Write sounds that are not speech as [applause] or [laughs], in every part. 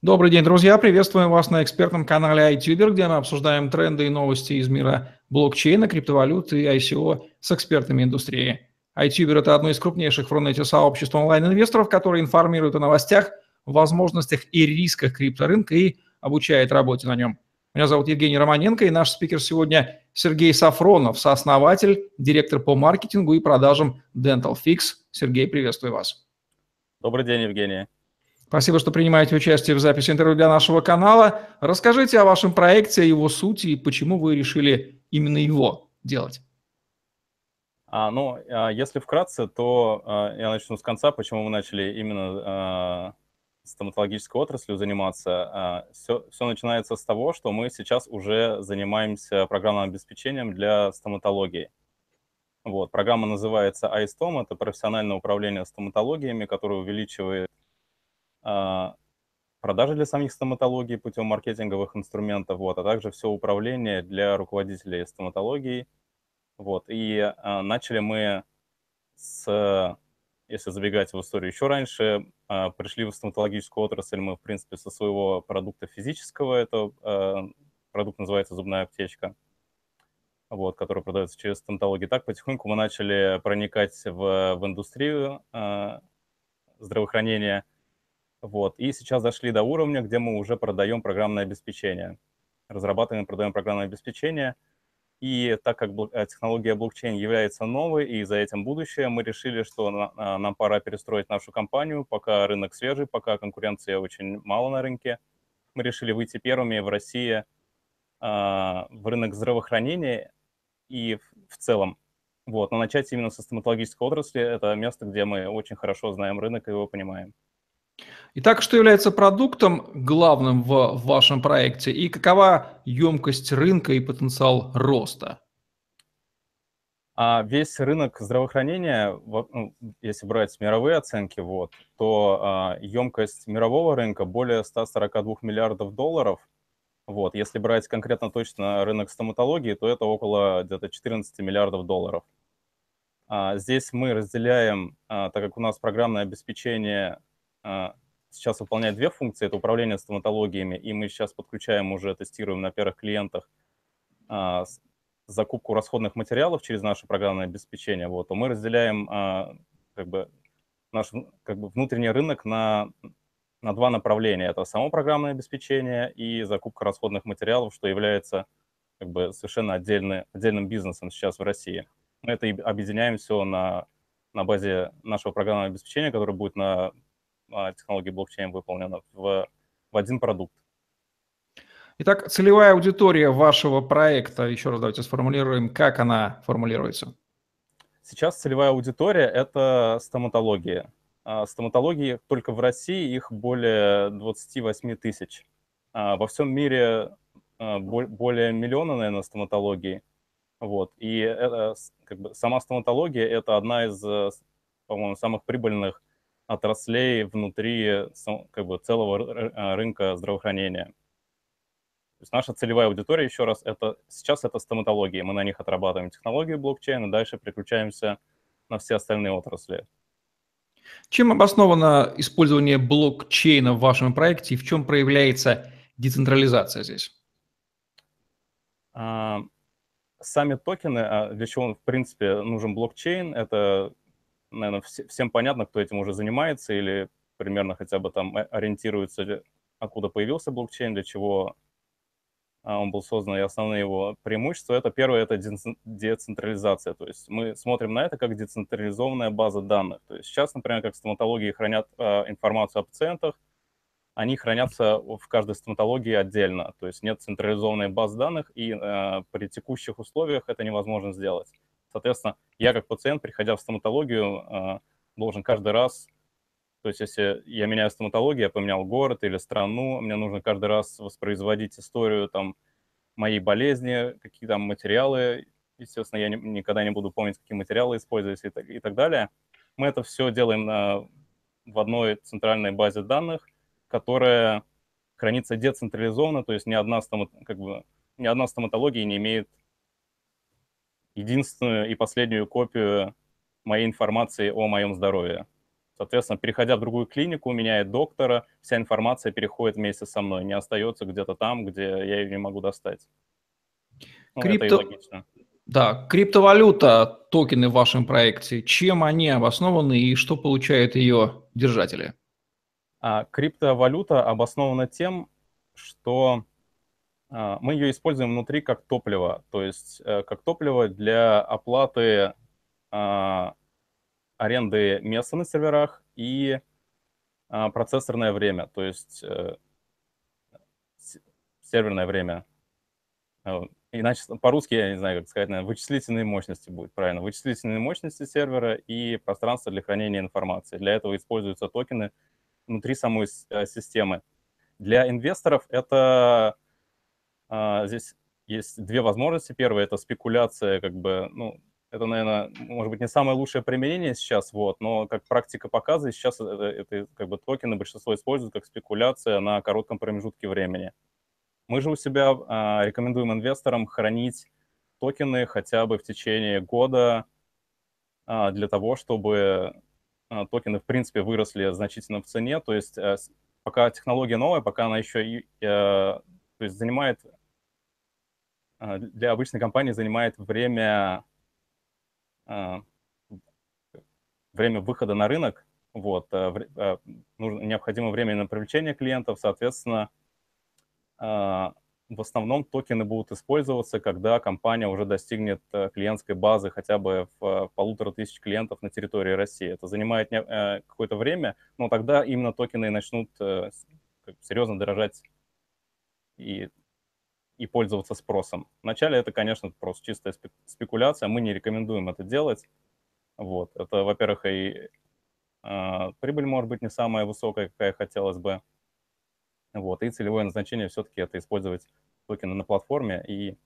Добрый день, друзья! Приветствуем вас на экспертном канале iTuber, где мы обсуждаем тренды и новости из мира блокчейна, криптовалюты и ICO с экспертами индустрии. iTuber – это одно из крупнейших в Рунете сообществ онлайн-инвесторов, которые информируют о новостях, возможностях и рисках крипторынка и обучает работе на нем. Меня зовут Евгений Романенко, и наш спикер сегодня Сергей Сафронов, сооснователь, директор по маркетингу и продажам Dental Fix. Сергей, приветствую вас. Добрый день, Евгений. Спасибо, что принимаете участие в записи интервью для нашего канала. Расскажите о вашем проекте, о его сути и почему вы решили именно его делать. А, ну, а, если вкратце, то а, я начну с конца, почему мы начали именно а, стоматологической отраслью заниматься. А, все, все начинается с того, что мы сейчас уже занимаемся программным обеспечением для стоматологии. Вот, программа называется iStom, это профессиональное управление стоматологиями, которое увеличивает продажи для самих стоматологий путем маркетинговых инструментов, вот, а также все управление для руководителей стоматологии. Вот, и а, начали мы с, если забегать в историю еще раньше, а, пришли в стоматологическую отрасль мы, в принципе, со своего продукта физического, это а, продукт называется зубная аптечка, вот, который продается через стоматологию. Так потихоньку мы начали проникать в, в индустрию а, здравоохранения – вот. И сейчас дошли до уровня, где мы уже продаем программное обеспечение. Разрабатываем и продаем программное обеспечение. И так как э, технология блокчейн является новой, и за этим будущее, мы решили, что а, нам пора перестроить нашу компанию, пока рынок свежий, пока конкуренции очень мало на рынке. Мы решили выйти первыми в России а, в рынок здравоохранения и в целом. Вот. Но начать именно со стоматологической отрасли – это место, где мы очень хорошо знаем рынок и его понимаем. Итак, что является продуктом главным в, вашем проекте и какова емкость рынка и потенциал роста? А весь рынок здравоохранения, ну, если брать мировые оценки, вот, то а, емкость мирового рынка более 142 миллиардов долларов. Вот, если брать конкретно точно рынок стоматологии, то это около где-то 14 миллиардов долларов. А, здесь мы разделяем, а, так как у нас программное обеспечение сейчас выполняет две функции. Это управление стоматологиями, и мы сейчас подключаем уже, тестируем на первых клиентах а, закупку расходных материалов через наше программное обеспечение. Вот, то мы разделяем а, как бы, наш как бы, внутренний рынок на, на два направления. Это само программное обеспечение и закупка расходных материалов, что является как бы, совершенно отдельный, отдельным бизнесом сейчас в России. Мы это объединяем все на, на базе нашего программного обеспечения, которое будет на а, технологии блокчейн выполнена в, в один продукт. Итак, целевая аудитория вашего проекта, еще раз давайте сформулируем, как она формулируется. Сейчас целевая аудитория – это стоматология. А стоматологии только в России их более 28 тысяч. А во всем мире более миллиона, наверное, стоматологии. Вот. И это, как бы, сама стоматология – это одна из, по-моему, самых прибыльных отраслей внутри как бы, целого а, рынка здравоохранения. То есть наша целевая аудитория, еще раз, это сейчас это стоматология. Мы на них отрабатываем технологию блокчейна, дальше переключаемся на все остальные отрасли. Чем обосновано использование блокчейна в вашем проекте и в чем проявляется децентрализация здесь? А, сами токены, а, для чего, в принципе, нужен блокчейн, это наверное, всем понятно, кто этим уже занимается или примерно хотя бы там ориентируется, откуда появился блокчейн, для чего а, он был создан, и основные его преимущества. Это первое, это децентрализация. То есть мы смотрим на это как децентрализованная база данных. То есть сейчас, например, как стоматологии хранят э, информацию о пациентах, они хранятся в каждой стоматологии отдельно. То есть нет централизованной базы данных, и э, при текущих условиях это невозможно сделать. Соответственно, я как пациент, приходя в стоматологию, а, должен каждый раз, то есть если я меняю стоматологию, я поменял город или страну, мне нужно каждый раз воспроизводить историю там моей болезни, какие там материалы, естественно, я не, никогда не буду помнить, какие материалы использовать и и так далее. Мы это все делаем на, в одной центральной базе данных, которая хранится децентрализованно, то есть ни одна, стомат, как бы, ни одна стоматология не имеет единственную и последнюю копию моей информации о моем здоровье. Соответственно, переходя в другую клинику, меняет доктора, вся информация переходит вместе со мной, не остается где-то там, где я ее не могу достать. Ну, Крипто... Да, криптовалюта, токены в вашем проекте, чем они обоснованы и что получают ее держатели? А, криптовалюта обоснована тем, что мы ее используем внутри как топливо, то есть а, как топливо для оплаты а, аренды места на серверах и а, процессорное время, то есть а, серверное время. А, иначе по-русски, я не знаю, как сказать, наверное, вычислительные мощности будет правильно. Вычислительные мощности сервера и пространство для хранения информации. Для этого используются токены внутри самой э, системы. Для инвесторов это а, здесь есть две возможности. Первая – это спекуляция, как бы, ну, это, наверное, может быть, не самое лучшее применение сейчас, вот, но как практика показывает, сейчас это, это как бы токены большинство используют как спекуляция на коротком промежутке времени. Мы же у себя а, рекомендуем инвесторам хранить токены хотя бы в течение года а, для того, чтобы а, токены, в принципе, выросли значительно в цене. То есть а, пока технология новая, пока она еще а, то есть занимает, а, для обычной компании занимает время а, время выхода на рынок, вот, э, э, нужно, необходимо время на привлечение клиентов, соответственно, а, в основном токены будут использоваться, когда компания уже достигнет э, клиентской базы хотя бы в полутора тысяч клиентов на территории России. Это занимает какое-то время, но тогда именно токены начнут серьезно дорожать и и пользоваться спросом. Вначале это, конечно, просто чистая спекуляция, мы не рекомендуем это делать. Вот. Это, во-первых, и э, прибыль может быть не самая высокая, какая хотелось бы. Вот. И целевое назначение все-таки это использовать токены на платформе, и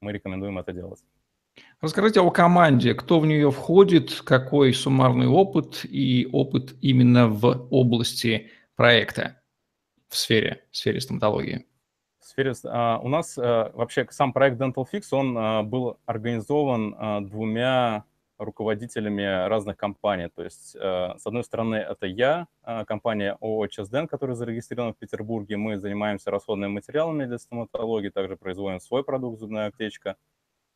мы рекомендуем это делать. Расскажите о команде, кто в нее входит, какой суммарный опыт и опыт именно в области проекта в сфере, в сфере стоматологии сфере... А, у нас а, вообще сам проект Dental Fix, он а, был организован двумя руководителями разных компаний. То есть, с одной стороны, это я, компания ООО ЧСДН, которая зарегистрирована в Петербурге. Мы занимаемся расходными материалами для стоматологии, также производим свой продукт «Зубная аптечка».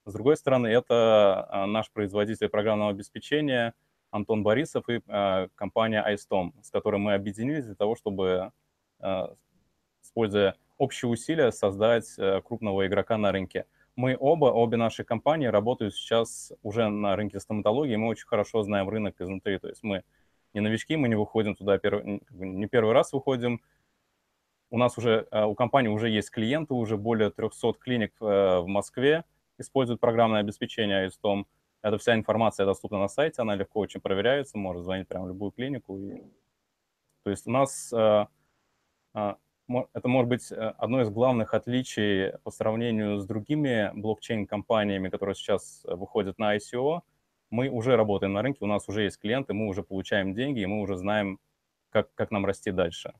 С другой стороны, это наш производитель программного обеспечения Антон Борисов и компания iStom, с которой мы объединились для того, чтобы, используя общие усилия создать э, крупного игрока на рынке. Мы оба, обе наши компании работают сейчас уже на рынке стоматологии, мы очень хорошо знаем рынок изнутри, то есть мы не новички, мы не выходим туда, не первый раз выходим. У нас уже, э, у компании уже есть клиенты, уже более 300 клиник э, в Москве используют программное обеспечение ISTOM. Эта вся информация доступна на сайте, она легко очень проверяется, можно звонить прямо в любую клинику. И... То есть у нас это может быть э, одно из главных отличий по сравнению с другими блокчейн-компаниями, которые сейчас э, выходят на ICO. Мы уже работаем на рынке, у нас уже есть клиенты, мы уже получаем деньги, и мы уже знаем, как, как нам расти дальше.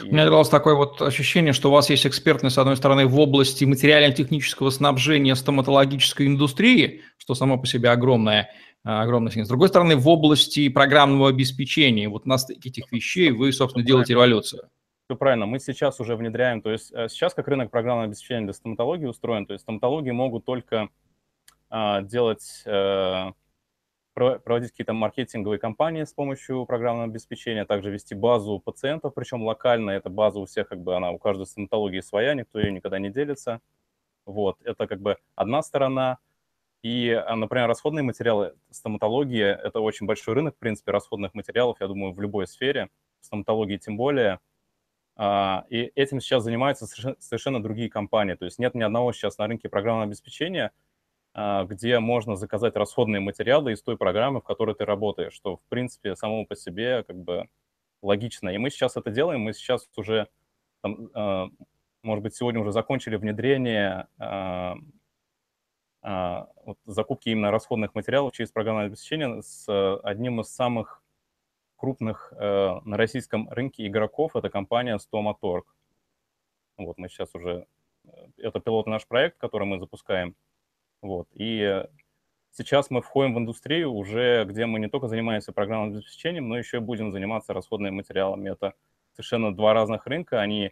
У меня давалось такое вот ощущение, что у вас есть экспертность, с одной стороны, в области материально-технического снабжения стоматологической индустрии, что само по себе огромное, э, огромное. С другой стороны, в области программного обеспечения. Вот на стыке этих вещей вы, собственно, делаете революцию. Все правильно, мы сейчас уже внедряем, то есть э, сейчас как рынок программного обеспечения для стоматологии устроен, то есть стоматологи могут только а, делать, а, проводить какие-то маркетинговые кампании с помощью программного обеспечения, также вести базу пациентов, причем локально, эта база у всех, как бы она у каждой стоматологии своя, никто ее никогда не делится. Вот, это как бы одна сторона. И, а, например, расходные материалы стоматологии – это очень большой рынок, в принципе, расходных материалов, я думаю, в любой сфере, в стоматологии тем более – и этим сейчас занимаются совершенно другие компании. То есть нет ни одного сейчас на рынке программного обеспечения, а, где можно заказать расходные материалы из той программы, в которой ты работаешь, что, в принципе, само по себе как бы логично. И мы сейчас это делаем, мы сейчас уже, там, а, может быть, сегодня уже закончили внедрение закупки именно расходных материалов через программное обеспечение с одним из самых крупных э, на российском рынке игроков это компания Stomatorg. Вот мы сейчас уже, э, это пилотный наш проект, который мы запускаем. Вот, и сейчас мы входим в индустрию уже, где мы не только занимаемся программным обеспечением, но еще и будем заниматься расходными материалами. Это совершенно два разных рынка, они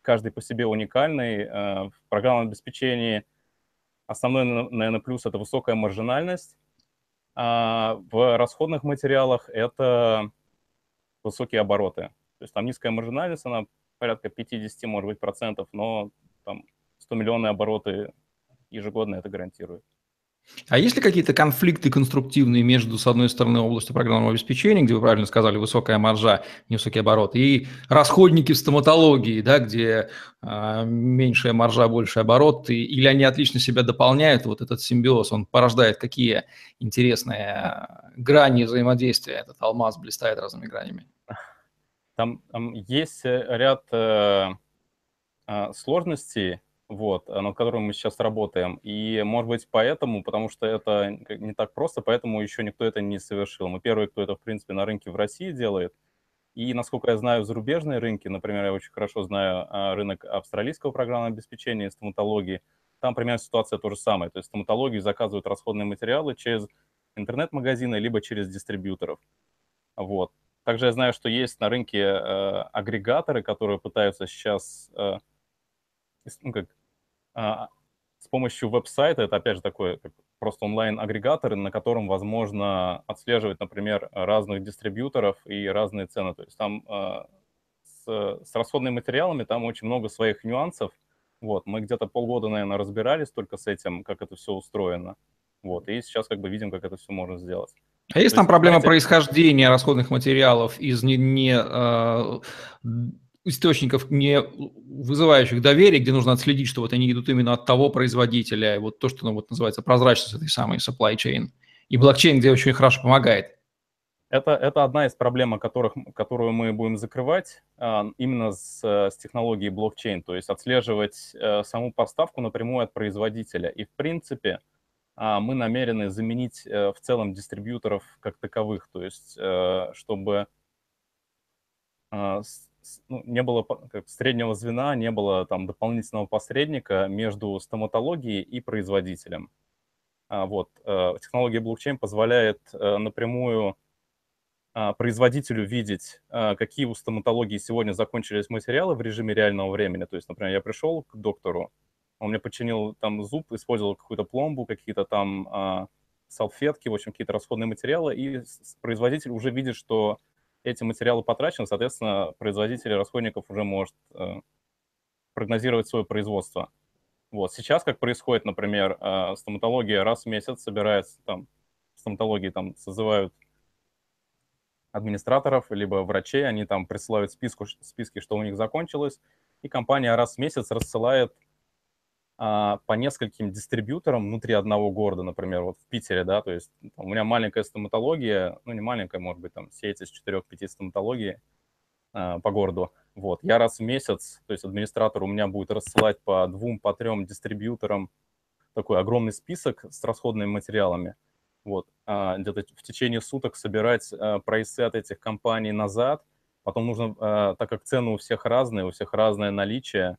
каждый по себе уникальный. Э, в программном обеспечении основной, наверное, плюс – это высокая маржинальность, а в расходных материалах это высокие обороты. То есть там низкая маржинальность, она порядка 50, может быть, процентов, но там 100 миллионные обороты ежегодно это гарантирует. А есть ли какие-то конфликты конструктивные между, с одной стороны, областью программного обеспечения, где вы правильно сказали, высокая маржа, невысокий оборот, и расходники в стоматологии, да, где э, меньшая маржа, больший оборот, и, или они отлично себя дополняют, вот этот симбиоз, он порождает какие интересные а, грани взаимодействия, этот алмаз блистает разными гранями? Там, там есть э, ряд э, э, сложностей, вот, э, над которым мы сейчас работаем. И, может быть, поэтому, потому что это не так просто, поэтому еще никто это не совершил. Мы первые, кто это, в принципе, на рынке в России делает. И, насколько я знаю, зарубежные рынки, например, я очень хорошо знаю а, рынок австралийского программного обеспечения и стоматологии, там примерно ситуация то же самое. То есть стоматологии заказывают расходные материалы через интернет-магазины, либо через дистрибьюторов. Вот. Также я знаю, что есть на рынке э, агрегаторы, которые пытаются сейчас э, ну, как, с помощью веб-сайта, это опять же такой просто онлайн-агрегатор, на котором возможно отслеживать, например, разных дистрибьюторов и разные цены. То есть там а, с, с расходными материалами там очень много своих нюансов. Вот, мы где-то полгода, наверное, разбирались только с этим, как это все устроено. Вот, и сейчас как бы видим, как это все можно сделать. А есть То там есть, проблема знаете... происхождения расходных материалов из не, не э, источников, не вызывающих доверие, где нужно отследить, что вот они идут именно от того производителя, и вот то, что ну, вот называется прозрачность этой самой supply chain. И блокчейн, где очень хорошо помогает. Это, это одна из проблем, которых, которую мы будем закрывать а, именно с, с технологией блокчейн, то есть отслеживать а, саму поставку напрямую от производителя. И, в принципе, а, мы намерены заменить а, в целом дистрибьюторов как таковых, то есть а, чтобы а, ну, не было как, среднего звена, не было там дополнительного посредника между стоматологией и производителем. А, вот. Э, технология блокчейн позволяет э, напрямую а, производителю видеть, а, какие у стоматологии сегодня закончились материалы в режиме реального времени. То есть, например, я пришел к доктору, он мне починил там зуб, использовал какую-то пломбу, какие-то там салфетки, в общем, какие-то расходные материалы, и производитель уже видит, что эти материалы потрачены, соответственно, производитель расходников уже может э, прогнозировать свое производство. Вот. Сейчас, как происходит, например, э, стоматология раз в месяц собирается, там, стоматологии там созывают администраторов, либо врачей, они там присылают списку, списки, что у них закончилось, и компания раз в месяц рассылает а, по нескольким дистрибьюторам внутри одного города, например, вот в Питере, да, то есть у меня маленькая стоматология, ну не маленькая, может быть, там сеть из 4-5 стоматологии а, по городу, вот, я раз в месяц, то есть администратор у меня будет рассылать по двум, по трем дистрибьюторам такой огромный список с расходными материалами, вот, а, где-то в течение суток собирать а, прайсы от этих компаний назад, потом нужно, а, так как цены у всех разные, у всех разное наличие,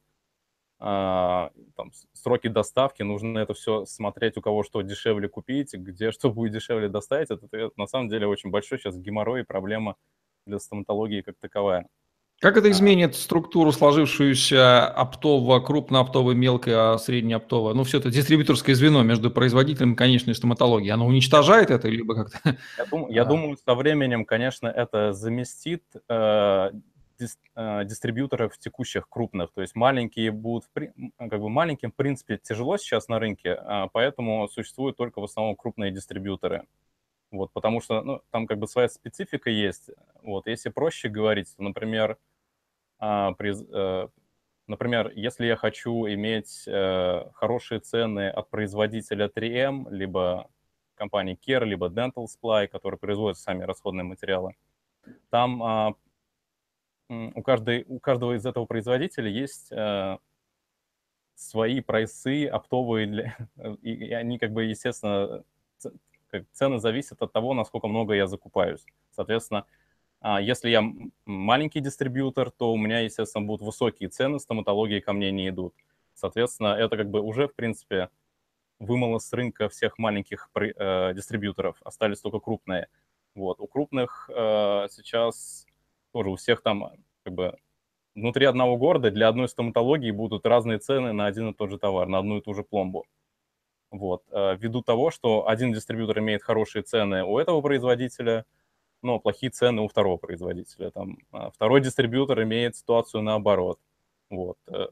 там, сроки доставки, нужно это все смотреть, у кого что дешевле купить, где что будет дешевле доставить. Это, это на самом деле очень большой сейчас геморрой и проблема для стоматологии как таковая. Как это а. изменит структуру сложившуюся оптового, крупнооптовой, мелкой, среднеоптовой? Ну, все это дистрибьюторское звено между производителем и конечной стоматологией. Оно уничтожает это, либо как-то... Я, дум, я а. думаю, со временем, конечно, это заместит Э, дистрибьюторов текущих крупных. То есть маленькие будут, как бы маленьким, в принципе, тяжело сейчас на рынке, а поэтому существуют только в основном крупные дистрибьюторы. Вот, потому что ну, там как бы своя специфика есть. Вот, если проще говорить, то, например, а, при, э, например, если я хочу иметь э, хорошие цены от производителя 3M, либо компании Care, либо Dental Supply, которые производят сами расходные материалы, там а, у, каждой, у каждого из этого производителя есть э, свои прайсы оптовые, для, [laughs] и, и они как бы, естественно, цены зависят от того, насколько много я закупаюсь. Соответственно, э, если я маленький дистрибьютор, то у меня, естественно, будут высокие цены, стоматологии ко мне не идут. Соответственно, это как бы уже, в принципе, вымыло с рынка всех маленьких э, дистрибьюторов, остались только крупные. Вот. У крупных э, сейчас тоже у всех там как бы внутри одного города для одной стоматологии будут разные цены на один и тот же товар, на одну и ту же пломбу. Вот. Э, ввиду того, что один дистрибьютор имеет хорошие цены у этого производителя, но плохие цены у второго производителя. Там, а второй дистрибьютор имеет ситуацию наоборот. Вот. Э,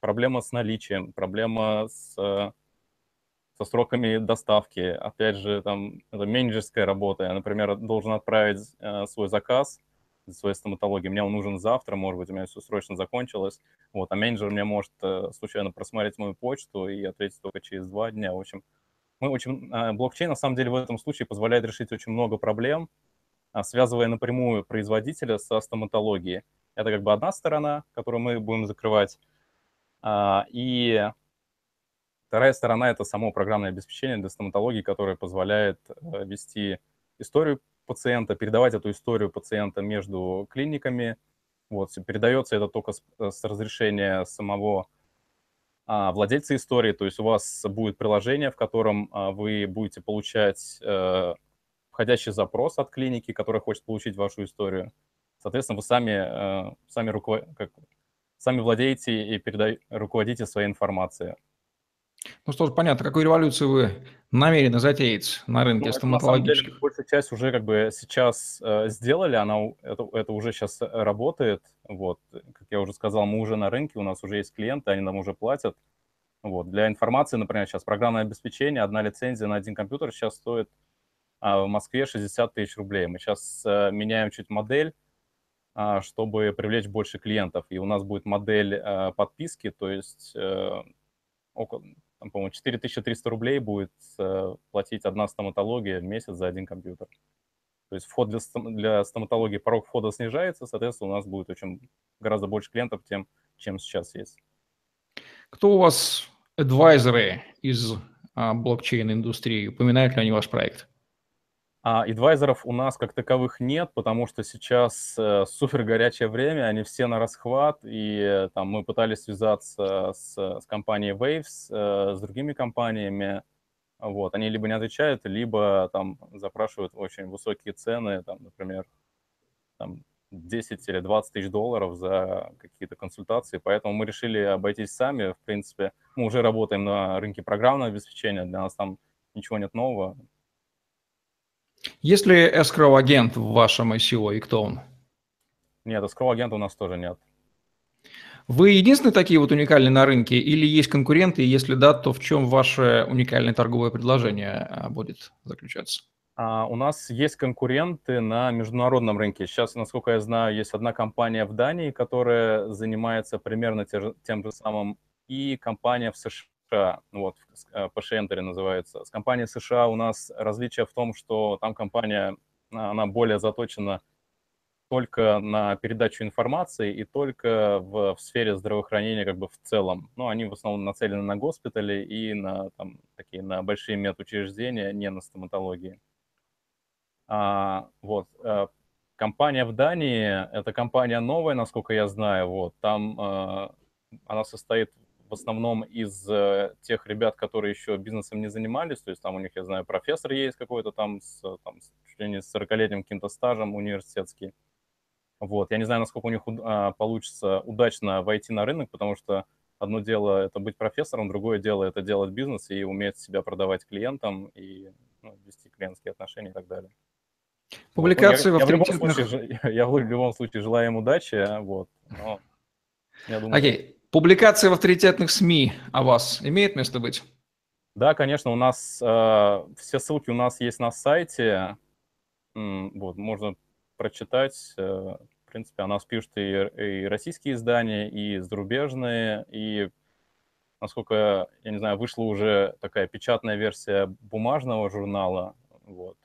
проблема с наличием, проблема с, э, со сроками доставки. Опять же, там, это менеджерская работа. Я, например, должен отправить свой заказ – своей стоматологии. Мне он нужен завтра, может быть, у меня все срочно закончилось. Вот, а менеджер мне может э, случайно просмотреть мою почту и ответить только через два дня. В общем, мы очень... Э, блокчейн, на самом деле, в этом случае позволяет решить очень много проблем, э, связывая напрямую производителя со стоматологией. Это как бы одна сторона, которую мы будем закрывать. А, и вторая сторона – это само программное обеспечение для стоматологии, которое позволяет э, вести историю пациента, передавать эту историю пациента между клиниками. Вот, передается это только с, с разрешения самого а, владельца истории, то есть у вас будет приложение, в котором а, вы будете получать а, входящий запрос от клиники, которая хочет получить вашу историю. Соответственно, вы сами, а, сами, руковод... как... сами владеете и переда... руководите своей информацией. Ну что ж, понятно, какую революцию вы намерены затеять на рынке ну, стоматологических? деле, большая часть уже как бы сейчас э, сделали, она, это, это уже сейчас работает. Вот, как я уже сказал, мы уже на рынке, у нас уже есть клиенты, они нам уже платят. Вот, для информации, например, сейчас программное обеспечение, одна лицензия на один компьютер сейчас стоит а, в Москве 60 тысяч рублей. Мы сейчас а, меняем чуть модель, а, чтобы привлечь больше клиентов. И у нас будет модель а, подписки, то есть а, около, там, по-моему, 4300 рублей будет э, платить одна стоматология в месяц за один компьютер. То есть вход для, для стоматологии, порог входа снижается, соответственно, у нас будет очень гораздо больше клиентов, тем, чем сейчас есть. Кто у вас адвайзеры из а, блокчейн-индустрии? Упоминают ли они ваш проект? А адвайзеров у нас как таковых нет, потому что сейчас э, супер горячее время, они все на расхват, и э, там мы пытались связаться с, с компанией Waves, э, с другими компаниями, вот, они либо не отвечают, либо там запрашивают очень высокие цены, там, например, там 10 или 20 тысяч долларов за какие-то консультации, поэтому мы решили обойтись сами, в принципе, мы уже работаем на рынке программного обеспечения, для нас там ничего нет нового, есть ли escrow-агент в вашем ICO и кто он? Нет, escrow-агента у нас тоже нет. Вы единственные такие вот уникальные на рынке или есть конкуренты? И если да, то в чем ваше уникальное торговое предложение а, будет заключаться? А, у нас есть конкуренты на международном рынке. Сейчас, насколько я знаю, есть одна компания в Дании, которая занимается примерно тем же самым, и компания в США, вот, PSH Entry называется. С компанией США у нас различие в том, что там компания, она более заточена только на передачу информации и только в, в сфере здравоохранения как бы в целом. Ну, они в основном нацелены на госпитали и на там, такие на большие медучреждения, не на стоматологии. А, вот. А, компания в Дании, это компания новая, насколько я знаю, вот, там а, она состоит в основном из э, тех ребят, которые еще бизнесом не занимались, то есть там у них, я знаю, профессор есть какой-то там с, там, чуть ли не с 40-летним каким-то стажем университетский. Вот, я не знаю, насколько у них а, получится удачно войти на рынок, потому что одно дело это быть профессором, другое дело это делать бизнес и уметь себя продавать клиентам и ну, вести клиентские отношения и так далее. Публикации вот. Я, в авторитетных... я, в любом случае, я в любом случае желаю им удачи, вот, но я думаю... Okay. Публикации в авторитетных СМИ о вас имеет место быть? Да, конечно, у нас э, все ссылки у нас есть на сайте. Вот, можно прочитать. Э, в принципе, о нас пишут и, и российские издания, и зарубежные, и насколько, я не знаю, вышла уже такая печатная версия бумажного журнала. Вот.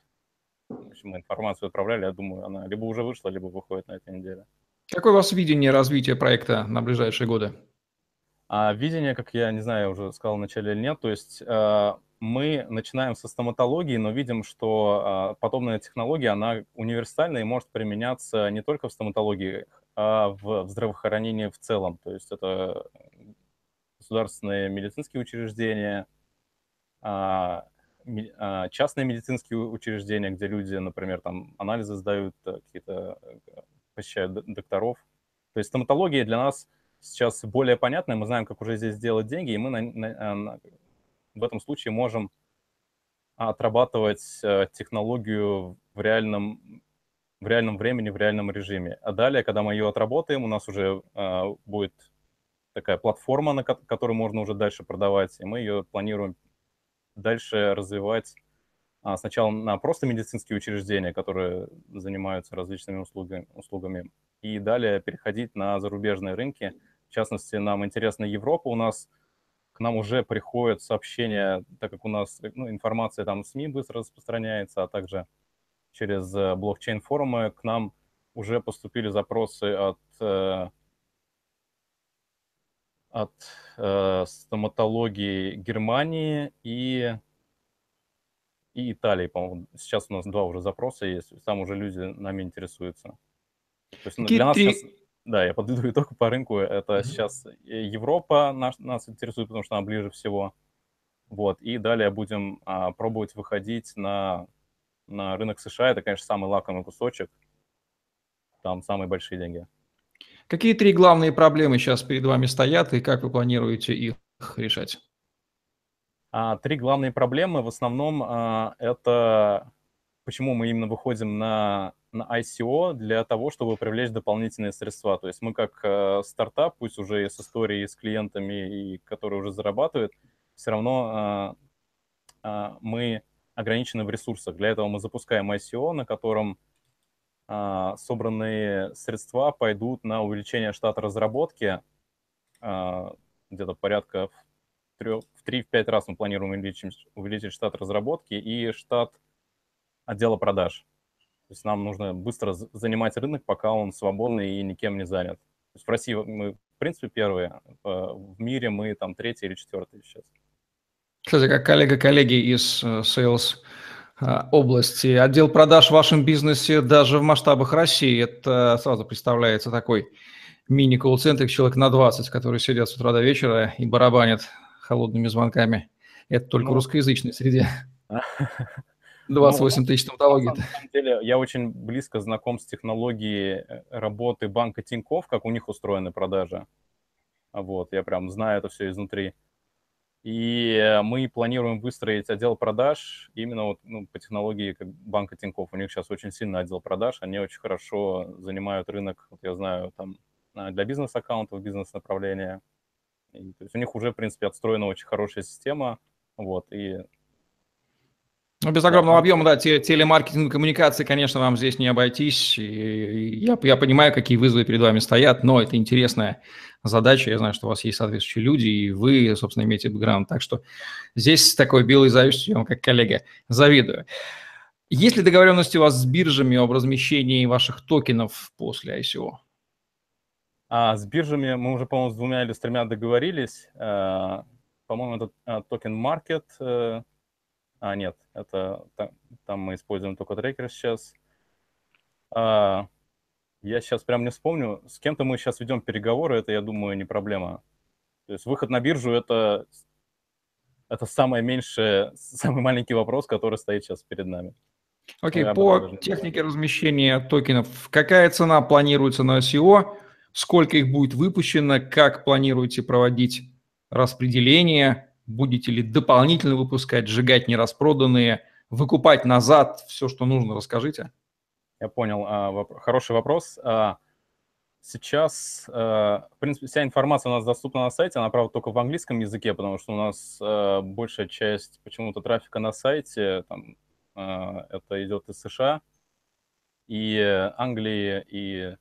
В общем, мы информацию отправляли, я думаю, она либо уже вышла, либо выходит на этой неделе. Какое у вас видение развития проекта на ближайшие годы? А видение, как я не знаю, уже сказал вначале или нет, то есть э, мы начинаем со стоматологии, но видим, что э, подобная технология, она универсальна и может применяться не только в стоматологии, а в, в здравоохранении в целом. То есть это государственные медицинские учреждения, а, а, частные медицинские учреждения, где люди, например, там анализы сдают, э, какие-то э, посещают докторов. То есть стоматология для нас сейчас более понятная, мы знаем, как уже здесь сделать деньги, и мы на, на, на, в этом случае можем отрабатывать э, технологию в реальном, в реальном времени, в реальном режиме. А далее, когда мы ее отработаем, у нас уже э, будет такая платформа, на которую можно уже дальше продавать, и мы ее планируем дальше развивать а, сначала на просто медицинские учреждения, которые занимаются различными услугами, услугами, и далее переходить на зарубежные рынки. В частности, нам интересна Европа. У нас к нам уже приходят сообщения, так как у нас ну, информация там в СМИ быстро распространяется, а также через э, блокчейн-форумы к нам уже поступили запросы от, э, от э, стоматологии Германии и, и Италии, по-моему. Сейчас у нас два уже запроса есть, там уже люди нами интересуются. То есть ну, для нас сейчас да, я подведу [laughs] итог по рынку. Это mm-hmm. сейчас Европа нас, нас интересует, потому что она ближе всего. Вот, и далее будем а, пробовать выходить на, на рынок США. Это, конечно, самый лакомый кусочек. Там самые большие деньги. Какие три главные проблемы сейчас перед вами стоят и как вы планируете их решать? А, три главные проблемы в основном а, это почему мы именно выходим на на ICO для того, чтобы привлечь дополнительные средства. То есть мы как э, стартап, пусть уже с историей, с клиентами, и которые уже зарабатывают, все равно э, э, мы ограничены в ресурсах. Для этого мы запускаем ICO, на котором э, собранные средства пойдут на увеличение штата разработки. Э, где-то порядка в 3-5 раз мы планируем увеличить, увеличить штат разработки и штат отдела продаж. То есть нам нужно быстро занимать рынок, пока он свободный и никем не занят. То есть в России мы, в принципе, первые, в мире мы там третий или четвертый сейчас. Кстати, как коллега коллеги из э, sales э, области, отдел продаж в вашем бизнесе даже в масштабах России, это сразу представляется такой мини-колл-центр, человек на 20, которые сидят с утра до вечера и барабанят холодными звонками. Это только ну, русскоязычной среде. [laughs] 28 ну, тысяч тавтологий. На самом деле, я очень близко знаком с технологией э, работы банка Тиньков, как у них устроены продажи. Вот, я прям знаю это все изнутри. И э, мы планируем выстроить отдел продаж именно вот, ну, по технологии как банка Тиньков. У них сейчас очень сильный отдел продаж, они очень хорошо занимают рынок, вот я знаю, там а, для бизнес-аккаунтов, бизнес-направления. И, то есть у них уже, в принципе, отстроена очень хорошая система, вот, и ну, без огромного объема, да, телемаркетинг, коммуникации, конечно, вам здесь не обойтись. И я, я понимаю, какие вызовы перед вами стоят, но это интересная задача. Я знаю, что у вас есть соответствующие люди, и вы, собственно, имеете бэкграунд. Так что здесь такой белый зависимости, я вам как коллега завидую. Есть ли договоренности у вас с биржами об размещении ваших токенов после ICO? А, с биржами мы уже, по-моему, с двумя или с тремя договорились. А, по-моему, это а, токен Market э, а, нет, это там, там мы используем только трекер сейчас. А, я сейчас прям не вспомню. С кем-то мы сейчас ведем переговоры, это, я думаю, не проблема. То есть выход на биржу это, это самое меньшее, [laughs] самый маленький вопрос, который стоит сейчас перед нами. Окей, okay, по технике размещения токенов, какая цена планируется на ICO, сколько их будет выпущено, как планируете проводить распределение, Будете ли дополнительно выпускать, сжигать нераспроданные, выкупать назад все, что нужно? Расскажите. Я понял. А, хороший вопрос. А, сейчас, а, в принципе, вся информация у нас доступна на сайте, она, правда, только в английском языке, потому что у нас большая часть почему-то трафика на сайте, там, это идет из США, и Англии, и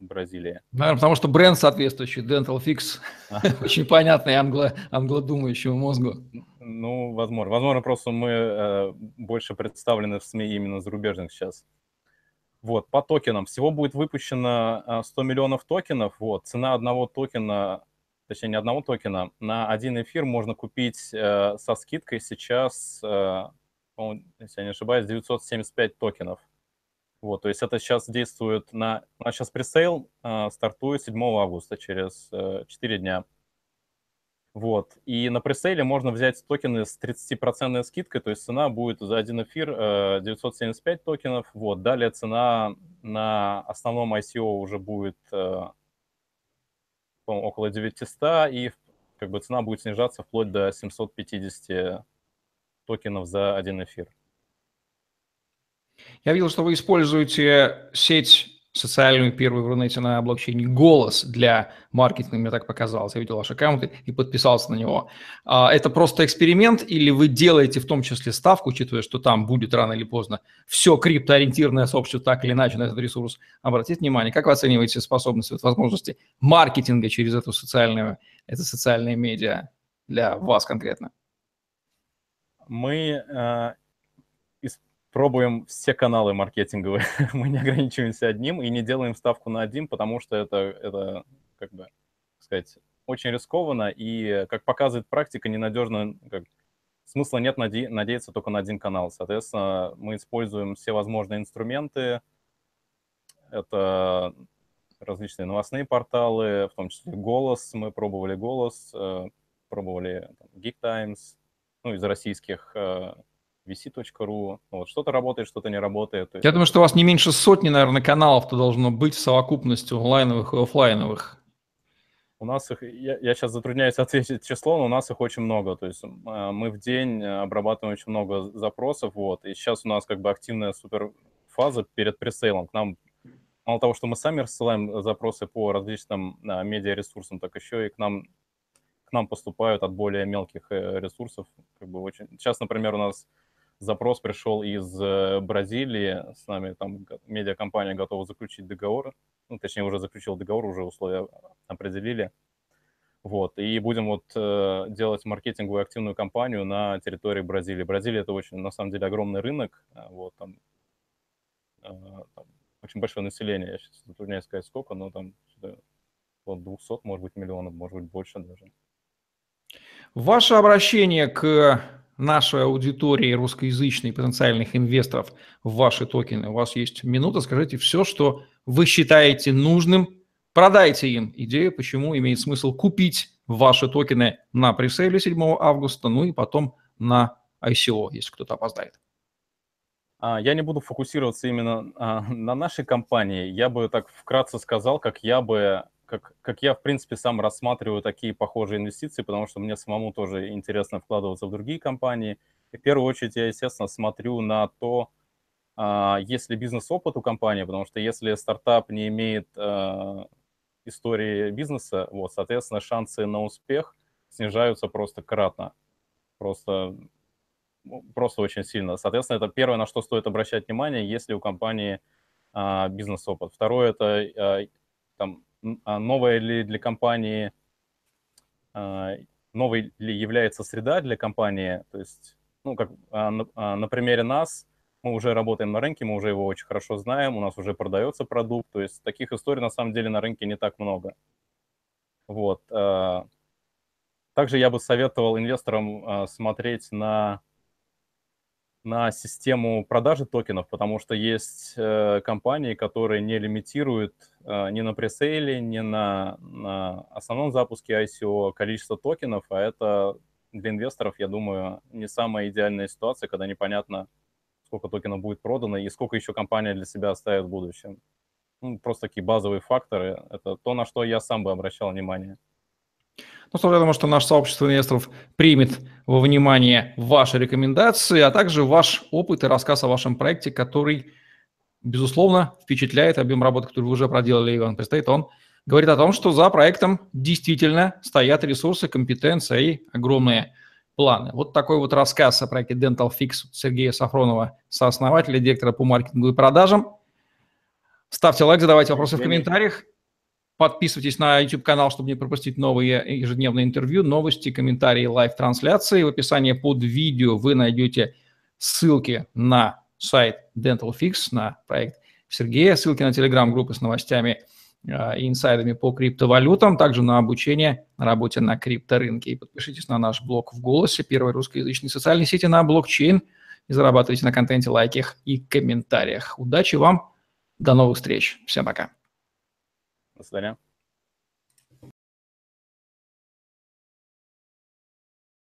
Бразилии. Наверное, потому что бренд соответствующий, Dental Fix, [laughs] очень понятный англо, англодумающему мозгу. Ну, возможно. Возможно, просто мы э, больше представлены в СМИ именно зарубежных сейчас. Вот, по токенам. Всего будет выпущено 100 э, миллионов токенов. Вот, цена одного токена, точнее, не одного токена, на один эфир можно купить э, со скидкой сейчас, э, если я не ошибаюсь, 975 токенов. Вот, то есть это сейчас действует на... У нас сейчас пресейл э, стартует 7 августа, через э, 4 дня. Вот. И на пресейле можно взять токены с 30% скидкой, то есть цена будет за один эфир 975 э, токенов. Вот. Далее цена на основном ICO уже будет э, около 900, и как бы цена будет снижаться вплоть до 750 токенов за один эфир. Я видел, что вы используете сеть социальную первую в Рунете на блокчейне «Голос» для маркетинга, мне так показалось. Я видел ваш аккаунт и подписался на него. А, это просто эксперимент или вы делаете в том числе ставку, учитывая, что там будет рано или поздно все криптоориентированное сообщество так или иначе на этот ресурс обратить внимание? Как вы оцениваете способности, возможности маркетинга через эту социальную, это социальные медиа для вас конкретно? Мы э, пробуем все каналы маркетинговые. [laughs] Мы не ограничиваемся одним и не делаем ставку на один, потому что это, это как бы, сказать, очень рискованно и, как показывает практика, ненадежно, как, смысла нет наде- надеяться только на один канал. Соответственно, мы используем все возможные инструменты. Это различные новостные порталы, в том числе «Голос». Мы пробовали «Голос», э, пробовали там, Geek Times, ну, из российских э, vc.ru. Вот, что-то работает, что-то не работает. Я думаю, что у вас не меньше сотни, наверное, каналов-то должно быть в совокупности онлайновых и офлайновых. У нас их, я, я сейчас затрудняюсь [laughs] ответить число, но у нас их очень много. То есть э, мы в день обрабатываем очень много запросов, вот, и сейчас у нас как бы активная супер фаза перед пресейлом. К нам мало того, что мы сами рассылаем запросы по различным а, медиаресурсам, так еще и к нам к нам поступают от более мелких э, ресурсов. Как бы очень... Сейчас, например, у нас запрос пришел из э, Бразилии, с нами там медиакомпания готова заключить договор, ну, точнее, уже заключил договор, уже условия определили. Вот, и будем вот э, делать маркетинговую активную кампанию на территории Бразилии. Бразилия – это очень, на самом деле, огромный рынок, э, вот, там, э, там очень большое население, я сейчас затрудняюсь сказать сколько, но там от 200, может быть, миллионов, может быть, больше даже. Ваше обращение к нашей аудитории русскоязычной потенциальных инвесторов в ваши токены. У вас есть минута, скажите все, что вы считаете нужным, продайте им идею, почему имеет смысл купить ваши токены на пресейле 7 августа, ну и потом на ICO, если кто-то опоздает. А, я не буду фокусироваться именно а, на нашей компании. Я бы так вкратце сказал, как я бы как, как я, в принципе, сам рассматриваю такие похожие инвестиции, потому что мне самому тоже интересно вкладываться в другие компании. И в первую очередь я, естественно, смотрю на то, а, есть ли бизнес-опыт у компании, потому что если стартап не имеет а, истории бизнеса, вот, соответственно, шансы на успех снижаются просто кратно. Просто, ну, просто очень сильно. Соответственно, это первое, на что стоит обращать внимание, если у компании а, бизнес-опыт. Второе – это там, новая ли для компании, а, новой ли является среда для компании, то есть, ну, как а, на, на примере нас, мы уже работаем на рынке, мы уже его очень хорошо знаем, у нас уже продается продукт, то есть таких историй на самом деле на рынке не так много. Вот. Также я бы советовал инвесторам смотреть на на систему продажи токенов, потому что есть э, компании, которые не лимитируют э, ни на пресейле, ни на, на основном запуске ICO количество токенов, а это для инвесторов, я думаю, не самая идеальная ситуация, когда непонятно, сколько токенов будет продано и сколько еще компания для себя оставит в будущем. Ну, просто такие базовые факторы. Это то, на что я сам бы обращал внимание. Ну, что я думаю, что наше сообщество инвесторов примет во внимание ваши рекомендации, а также ваш опыт и рассказ о вашем проекте, который, безусловно, впечатляет объем работы, который вы уже проделали, Иван, предстоит он, говорит о том, что за проектом действительно стоят ресурсы, компетенция и огромные планы. Вот такой вот рассказ о проекте Dental Fix Сергея Сафронова, сооснователя, директора по маркетингу и продажам. Ставьте лайк, задавайте вопросы в комментариях. Подписывайтесь на YouTube-канал, чтобы не пропустить новые ежедневные интервью, новости, комментарии, live-трансляции. В описании под видео вы найдете ссылки на сайт Dental Fix, на проект Сергея, ссылки на телеграм-группы с новостями э, и инсайдами по криптовалютам, также на обучение на работе на крипторынке. И подпишитесь на наш блог в «Голосе», первой русскоязычной социальной сети на блокчейн и зарабатывайте на контенте, лайках и комментариях. Удачи вам, до новых встреч, всем пока. До свидания.